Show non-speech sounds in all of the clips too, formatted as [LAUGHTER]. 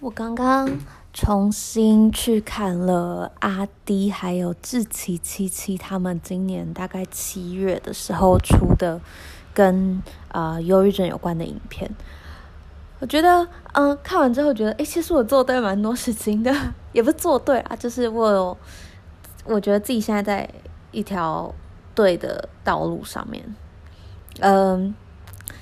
我刚刚重新去看了阿迪还有志奇七七他们今年大概七月的时候出的跟啊忧郁症有关的影片。我觉得，嗯，看完之后觉得，诶，其实我做对蛮多事情的，[LAUGHS] 也不是做对啊，就是我，我觉得自己现在在一条对的道路上面。嗯，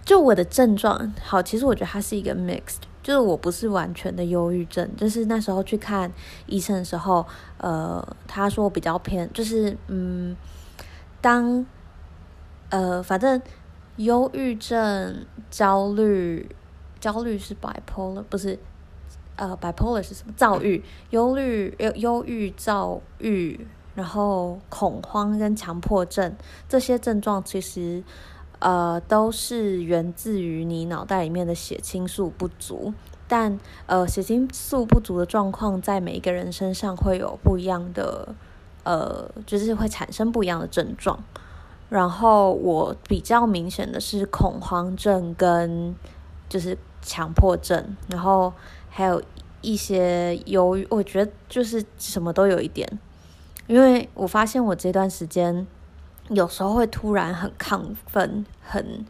就我的症状，好，其实我觉得它是一个 mixed。就是我不是完全的忧郁症，就是那时候去看医生的时候，呃，他说比较偏，就是嗯，当呃，反正忧郁症、焦虑、焦虑是 bipolar，不是呃，bipolar 是什么？躁郁、忧虑、忧忧郁、躁郁，然后恐慌跟强迫症这些症状，其实。呃，都是源自于你脑袋里面的血清素不足，但呃，血清素不足的状况在每一个人身上会有不一样的，呃，就是会产生不一样的症状。然后我比较明显的是恐慌症跟就是强迫症，然后还有一些忧郁，我觉得就是什么都有一点，因为我发现我这段时间。有时候会突然很亢奋，很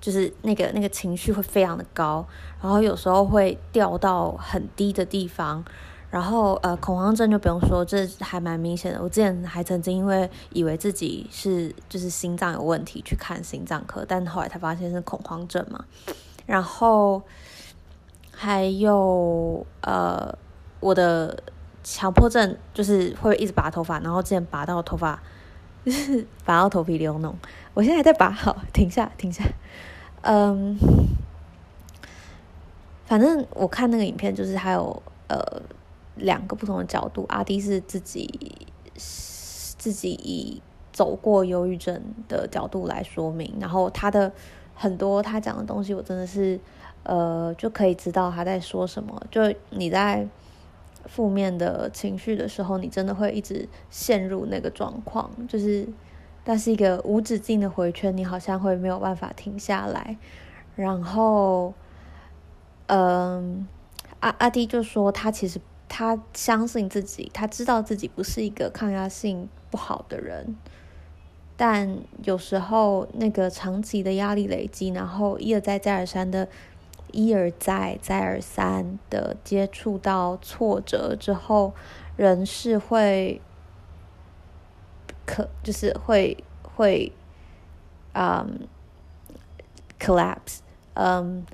就是那个那个情绪会非常的高，然后有时候会掉到很低的地方，然后呃恐慌症就不用说，这还蛮明显的。我之前还曾经因为以为自己是就是心脏有问题去看心脏科，但后来才发现是恐慌症嘛。然后还有呃我的强迫症就是会一直拔头发，然后之前拔到头发。就 [LAUGHS] 是拔到头皮流脓，我现在还在拔，好，停下，停下，嗯，反正我看那个影片，就是还有呃两个不同的角度，阿迪是自己自己以走过忧郁症的角度来说明，然后他的很多他讲的东西，我真的是呃就可以知道他在说什么，就你在。负面的情绪的时候，你真的会一直陷入那个状况，就是，那是一个无止境的回圈，你好像会没有办法停下来。然后，嗯，阿阿弟就说他其实他相信自己，他知道自己不是一个抗压性不好的人，但有时候那个长期的压力累积，然后一而再再而三的。一而再，再而三的接触到挫折之后，人是会可就是会会嗯 collapse，嗯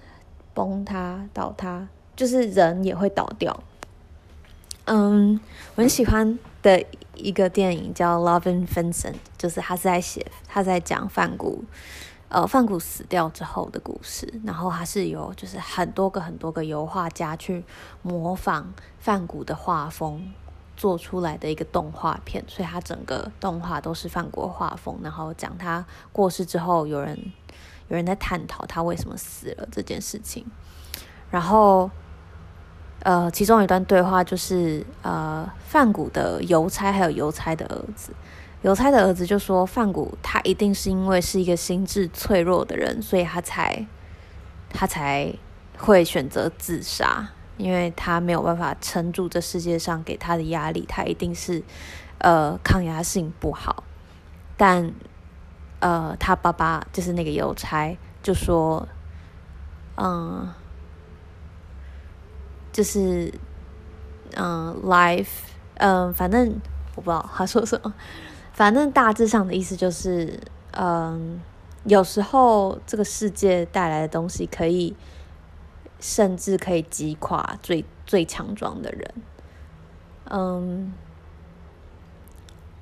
崩塌倒塌，就是人也会倒掉。嗯，我很喜欢的一个电影叫《Love and Vincent》，就是他是在写，他在讲梵谷。呃，梵谷死掉之后的故事，然后它是由就是很多个很多个油画家去模仿梵谷的画风做出来的一个动画片，所以它整个动画都是梵谷的画风，然后讲他过世之后，有人有人在探讨他为什么死了这件事情，然后呃，其中一段对话就是呃，梵谷的邮差还有邮差的儿子。邮差的儿子就说：“范谷他一定是因为是一个心智脆弱的人，所以他才他才会选择自杀，因为他没有办法撑住这世界上给他的压力，他一定是呃抗压性不好。但呃，他爸爸就是那个邮差就说，嗯，就是嗯，life，嗯，反正我不知道他说什么。”反正大致上的意思就是，嗯，有时候这个世界带来的东西可以，甚至可以击垮最最强壮的人，嗯，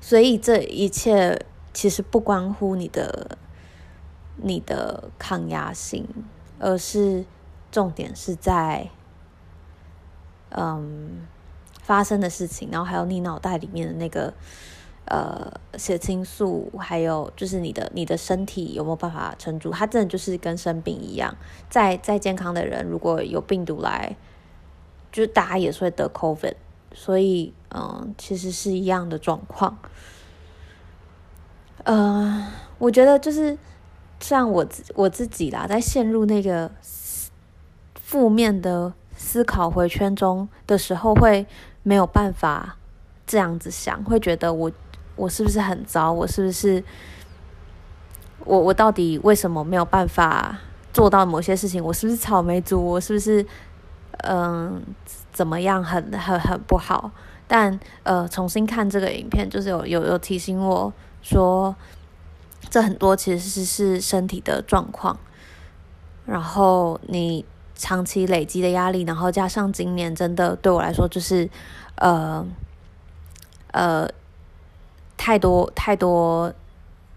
所以这一切其实不关乎你的你的抗压性，而是重点是在，嗯，发生的事情，然后还有你脑袋里面的那个。呃，血清素还有就是你的你的身体有没有办法撑住？它真的就是跟生病一样，再再健康的人，如果有病毒来，就大家也是会得 COVID，所以嗯，其实是一样的状况。呃，我觉得就是像我自我自己啦，在陷入那个负面的思考回圈中的时候，会没有办法这样子想，会觉得我我是不是很糟？我是不是我我到底为什么没有办法做到某些事情？我是不是草莓族？我是不是嗯怎么样很很很不好？但呃，重新看这个影片，就是有有有提醒我说，这很多其实是是身体的状况，然后你长期累积的压力，然后加上今年真的对我来说就是呃呃太多太多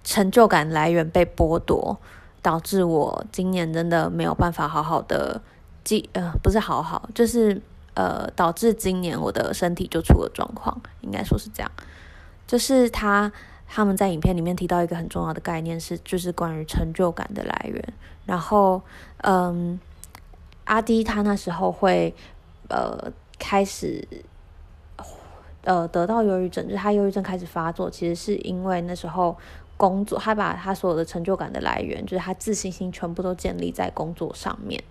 成就感来源被剥夺，导致我今年真的没有办法好好的记呃不是好好就是。呃，导致今年我的身体就出了状况，应该说是这样。就是他他们在影片里面提到一个很重要的概念是，就是关于成就感的来源。然后，嗯，阿迪他那时候会呃开始呃得到忧郁症，就是他忧郁症开始发作，其实是因为那时候工作，他把他所有的成就感的来源，就是他自信心全部都建立在工作上面。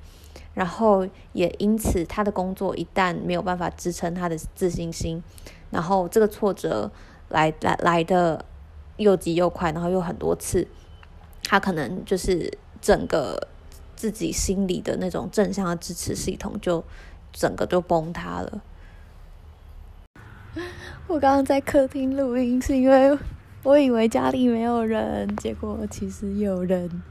然后也因此，他的工作一旦没有办法支撑他的自信心，然后这个挫折来来来的又急又快，然后又很多次，他可能就是整个自己心里的那种正向的支持系统就整个就崩塌了。我刚刚在客厅录音，是因为。我以为家里没有人，结果其实有人。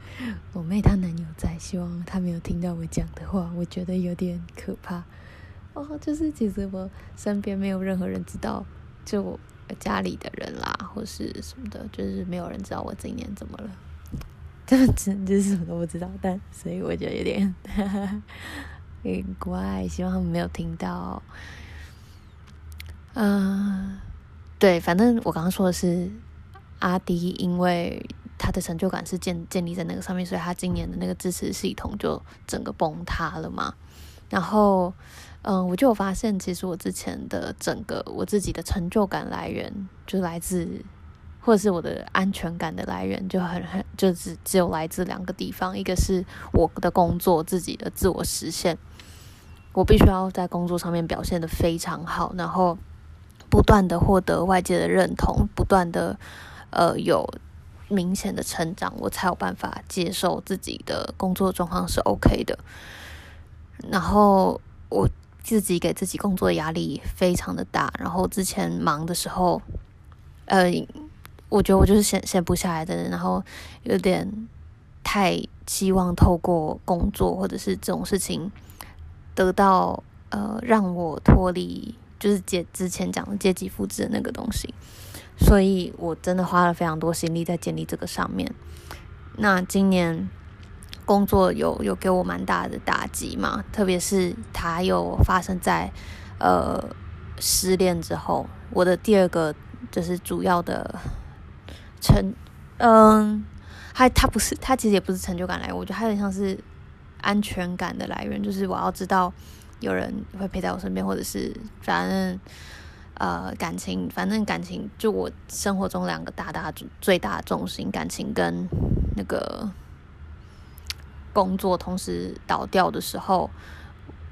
我妹她男友在，希望他没有听到我讲的话。我觉得有点可怕。哦，就是其实我身边没有任何人知道，就我家里的人啦，或是什么的，就是没有人知道我今年怎么了。这真的是什么都不知道，但所以我觉得有点 [LAUGHS] 有点怪，希望他们没有听到。嗯、对，反正我刚刚说的是。阿迪因为他的成就感是建建立在那个上面，所以他今年的那个支持系统就整个崩塌了嘛。然后，嗯，我就有发现，其实我之前的整个我自己的成就感来源，就来自，或者是我的安全感的来源，就很很就只只有来自两个地方，一个是我的工作，自己的自我实现，我必须要在工作上面表现得非常好，然后不断的获得外界的认同，不断的。呃，有明显的成长，我才有办法接受自己的工作状况是 OK 的。然后我自己给自己工作压力非常的大，然后之前忙的时候，呃，我觉得我就是闲闲不下来的人，然后有点太希望透过工作或者是这种事情得到呃让我脱离，就是阶之前讲的阶级复制的那个东西。所以我真的花了非常多心力在建立这个上面。那今年工作有有给我蛮大的打击嘛，特别是它有发生在呃失恋之后。我的第二个就是主要的成，嗯，它它不是，它其实也不是成就感来源，我觉得它有像是安全感的来源，就是我要知道有人会陪在我身边，或者是反正。呃，感情，反正感情，就我生活中两个大大最大的重心，感情跟那个工作同时倒掉的时候，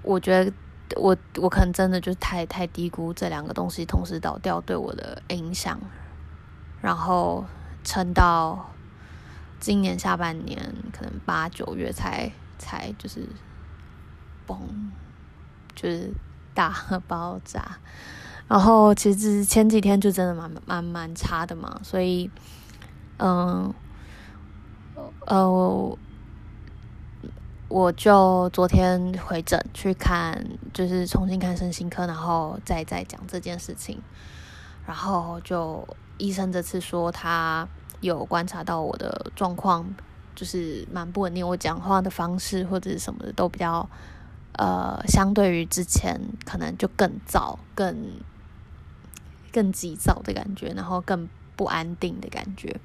我觉得我我可能真的就太太低估这两个东西同时倒掉对我的影响，然后撑到今年下半年，可能八九月才才就是崩，就是大 [LAUGHS] 爆炸。然后其实前几天就真的蛮蛮蛮差的嘛，所以，嗯，呃，我，我就昨天回诊去看，就是重新看身心科，然后再再讲这件事情。然后就医生这次说他有观察到我的状况，就是蛮不稳定，我讲话的方式或者是什么的都比较，呃，相对于之前可能就更躁更。更急躁的感觉，然后更不安定的感觉，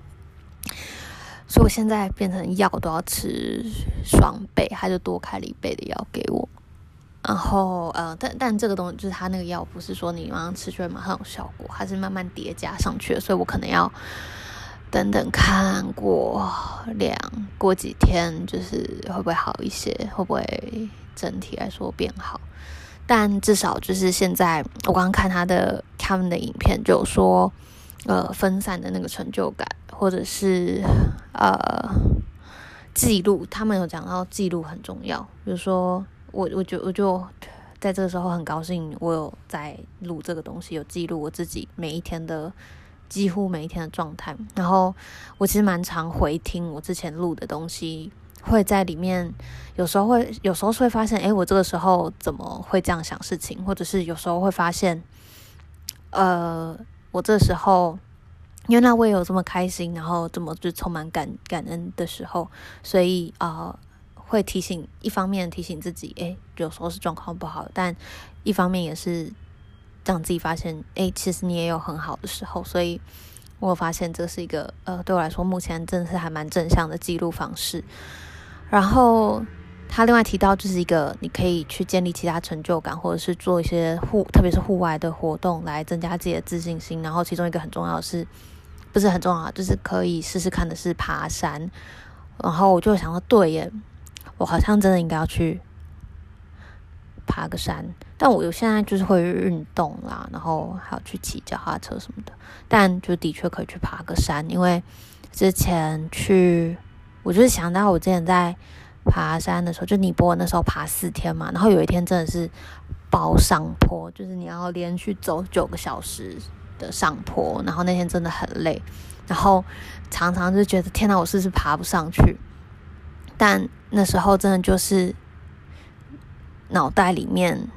所以我现在变成药都要吃双倍，他就多开了一倍的药给我。然后呃，但但这个东西就是他那个药不是说你马上吃就会马上有效果，它是慢慢叠加上去的，所以我可能要等等看过两过几天，就是会不会好一些，会不会整体来说变好。但至少就是现在，我刚刚看他的他们的影片，就说，呃，分散的那个成就感，或者是呃记录，他们有讲到记录很重要。比如说，我我就我就在这个时候很高兴，我有在录这个东西，有记录我自己每一天的几乎每一天的状态。然后我其实蛮常回听我之前录的东西。会在里面，有时候会，有时候是会发现，诶，我这个时候怎么会这样想事情？或者是有时候会发现，呃，我这时候因为那我也有这么开心，然后这么就充满感感恩的时候，所以啊、会提醒，一方面提醒自己，诶，有时候是状况不好，但一方面也是让自己发现，诶，其实你也有很好的时候，所以我发现这是一个，呃，对我来说目前真的是还蛮正向的记录方式。然后他另外提到，就是一个你可以去建立其他成就感，或者是做一些户，特别是户外的活动来增加自己的自信心。然后其中一个很重要的是，不是很重要，就是可以试试看的是爬山。然后我就想说，对耶，我好像真的应该要去爬个山。但我有现在就是会运动啦，然后还要去骑脚踏车什么的。但就的确可以去爬个山，因为之前去。我就是想到我之前在爬山的时候，就尼泊尔那时候爬四天嘛，然后有一天真的是包上坡，就是你要连续走九个小时的上坡，然后那天真的很累，然后常常就觉得天哪，我是不是爬不上去？但那时候真的就是脑袋里面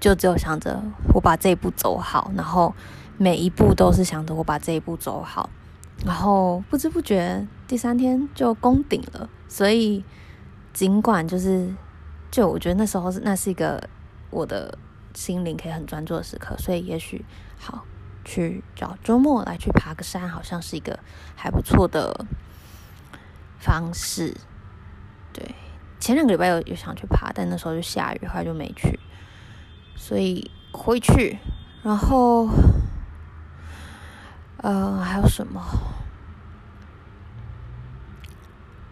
就只有想着我把这一步走好，然后每一步都是想着我把这一步走好。然后不知不觉第三天就攻顶了，所以尽管就是，就我觉得那时候是那是一个我的心灵可以很专注的时刻，所以也许好去找周末来去爬个山，好像是一个还不错的方式。对，前两个礼拜有有想去爬，但那时候就下雨，后来就没去，所以回去，然后。呃，还有什么？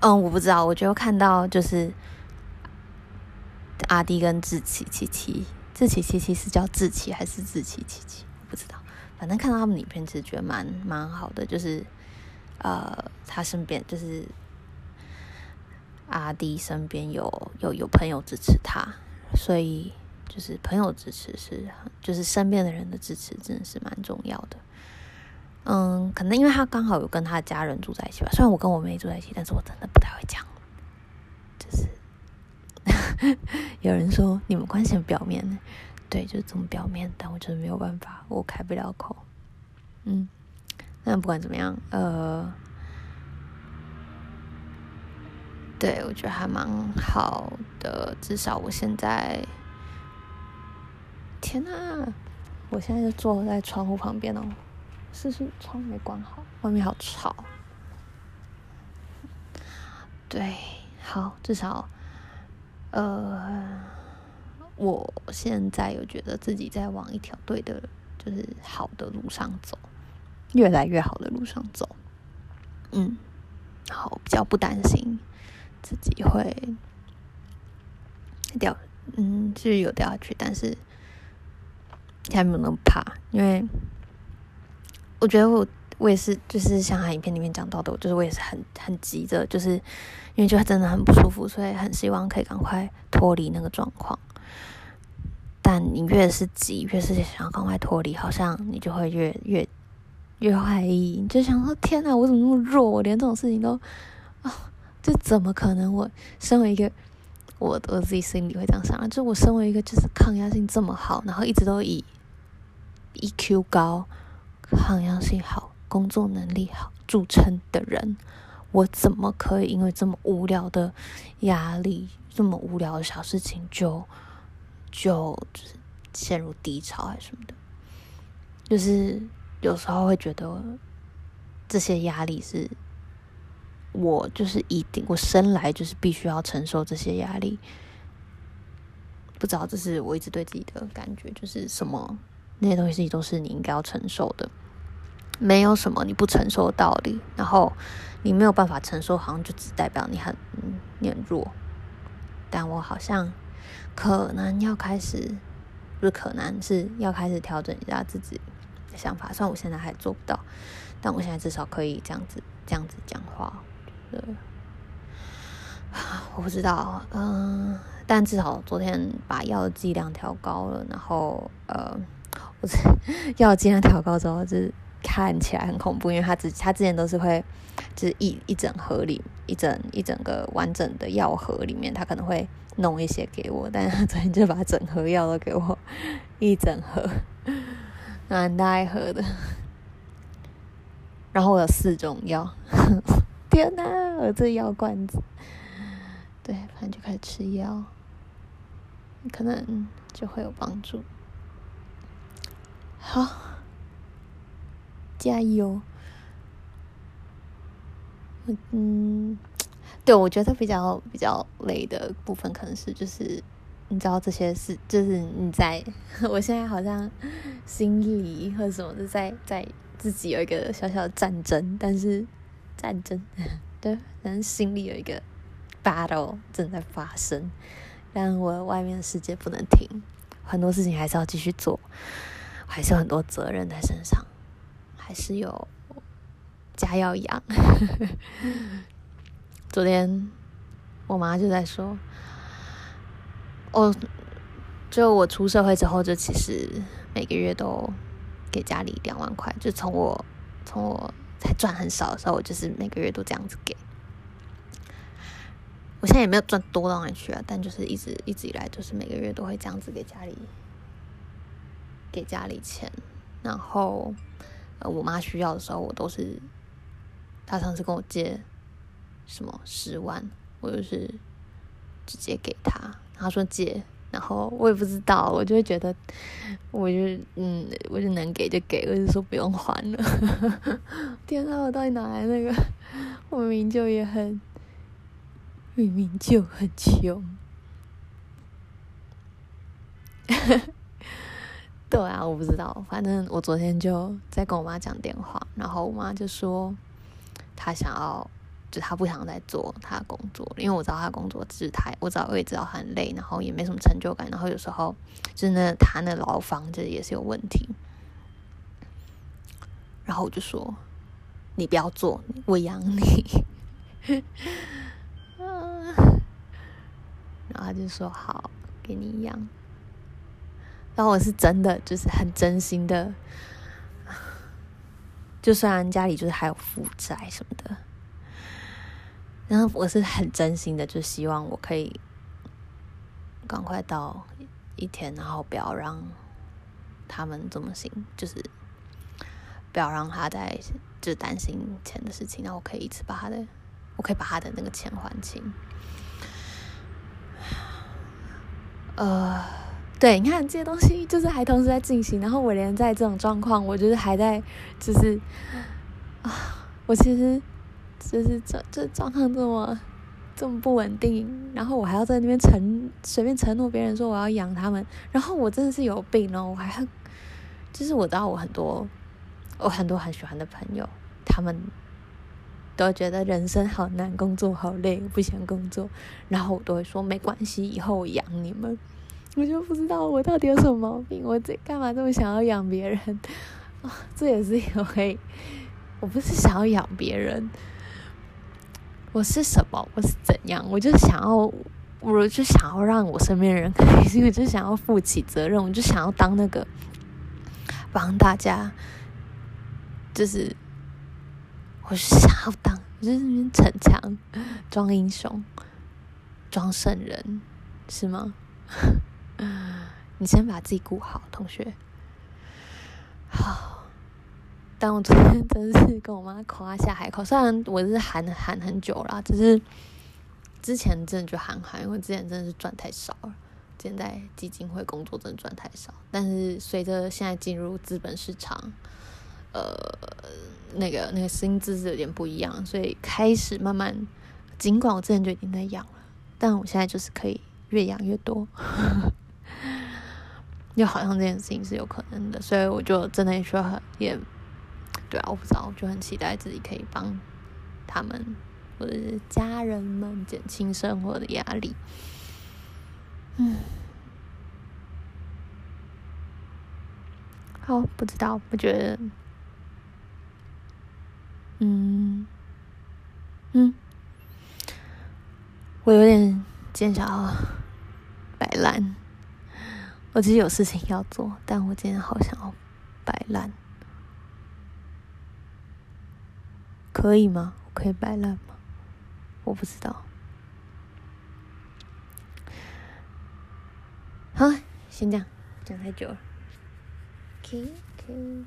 嗯，我不知道。我就看到就是阿弟跟志奇七七，志奇七七是叫志奇还是志奇七七？不知道。反正看到他们影片，其实觉得蛮蛮好的。就是呃，他身边就是阿弟身边有有有朋友支持他，所以就是朋友支持是，就是身边的人的支持，真的是蛮重要的。嗯，可能因为他刚好有跟他家人住在一起吧。虽然我跟我妹住在一起，但是我真的不太会讲。就是 [LAUGHS] 有人说你们关系很表面，对，就是这么表面。但我真的没有办法，我开不了口。嗯，那不管怎么样，呃，对，我觉得还蛮好的。至少我现在，天哪，我现在就坐在窗户旁边哦。是是，窗没关好，外面好吵。对，好，至少，呃，我现在有觉得自己在往一条对的，就是好的路上走，越来越好的路上走。嗯，好，比较不担心自己会掉，嗯，是有掉下去，但是还没有那么怕，因为。我觉得我我也是，就是像他影片里面讲到的，就是我也是很很急着，就是因为就真的很不舒服，所以很希望可以赶快脱离那个状况。但你越是急，越是想要赶快脱离，好像你就会越越越怀疑，你就想说：天哪，我怎么那么弱？我连这种事情都啊，这怎么可能？我身为一个，我我自己心里会这样想啊，就我身为一个就是抗压性这么好，然后一直都以 EQ 高。抗压性好、工作能力好著称的人，我怎么可以因为这么无聊的压力、这么无聊的小事情就就陷入低潮还是什么的？就是有时候会觉得这些压力是我就是一定我生来就是必须要承受这些压力。不知道这是我一直对自己的感觉，就是什么。那些东西都是你应该要承受的，没有什么你不承受的道理。然后你没有办法承受，好像就只代表你很，你很弱。但我好像可能要开始，不是可能是要开始调整一下自己的想法。虽然我现在还做不到，但我现在至少可以这样子这样子讲话。对，[SIGHS] 我不知道，嗯、但至少昨天把药的剂量调高了，然后呃，我药剂量调高之后，就是看起来很恐怖，因为他之他之前都是会。就是一一整盒里，一整一整个完整的药盒里面，他可能会弄一些给我，但他昨天就把整盒药都给我，一整盒，[LAUGHS] 蛮大一盒的。然后我有四种药，[LAUGHS] 天哪，我这药罐子，对，反正就开始吃药，可能就会有帮助。好，加油。嗯，对，我觉得比较比较累的部分，可能是就是你知道这些事，就是你在 [LAUGHS] 我现在好像心里或者什么的在在自己有一个小小的战争，但是战争 [LAUGHS] 对，但是心里有一个 battle 正在发生，但我外面的世界不能停，很多事情还是要继续做，还是有很多责任在身上，还是有。家要养。[LAUGHS] 昨天我妈就在说，哦，就我出社会之后，就其实每个月都给家里两万块。就从我从我才赚很少的时候，我就是每个月都这样子给。我现在也没有赚多到哪里去啊，但就是一直一直以来，就是每个月都会这样子给家里给家里钱。然后，我妈需要的时候，我都是。她上次跟我借什么十万，我就是直接给他。他说借，然后我也不知道，我就会觉得，我就嗯，我就能给就给，我就说不用还了。[LAUGHS] 天啊，我到底哪来那个？我明明就也很，明明就很穷。[LAUGHS] 对啊，我不知道，反正我昨天就在跟我妈讲电话，然后我妈就说。她想要，就她不想再做她的工作，因为我知道她工作姿态，我知道我也知道很累，然后也没什么成就感，然后有时候就是那他那牢房子也是有问题，然后我就说你不要做，我养你，[LAUGHS] 然后他就说好，给你养，然后我是真的就是很真心的。就算家里就是还有负债什么的，然后我是很真心的，就希望我可以赶快到一天，然后不要让他们这么心，就是不要让他在就担心钱的事情，然后我可以一次把他的，我可以把他的那个钱还清，呃。对，你看这些东西就是还同时在进行，然后我连在这种状况，我就是还在，就是啊，我其实就是这这状况这么这么不稳定，然后我还要在那边承随便承诺别人说我要养他们，然后我真的是有病哦，我还就是我知道我很多我很多很喜欢的朋友，他们都觉得人生好难，工作好累，不想工作，然后我都会说没关系，以后我养你们。我就不知道我到底有什么毛病，我这干嘛这么想要养别人啊？这也是因为我不是想要养别人，我是什么？我是怎样？我就想要，我就想要让我身边人 [LAUGHS] 开心，我就想要负起责任，我就想要当那个帮大家，就是我是想要当，就是逞强、装英雄、装圣人，是吗？你先把自己顾好，同学。好，但我昨天真是跟我妈夸下海口，虽然我是喊喊很久了，只是之前真的就喊喊，因为之前真的是赚太少了。现在基金会工作真的赚太少，但是随着现在进入资本市场，呃，那个那个薪资是有点不一样，所以开始慢慢，尽管我之前就已经在养了，但我现在就是可以越养越多。[LAUGHS] 就好像这件事情是有可能的，所以我就真的也说很也，对啊，我不知道，我就很期待自己可以帮他们或者是家人们减轻生活的压力。嗯，好，不知道，我觉得，嗯，嗯，我有点今天想要摆烂。我其实有事情要做，但我今天好想要摆烂，可以吗？我可以摆烂吗？我不知道。好，先这样，讲太久了。OK OK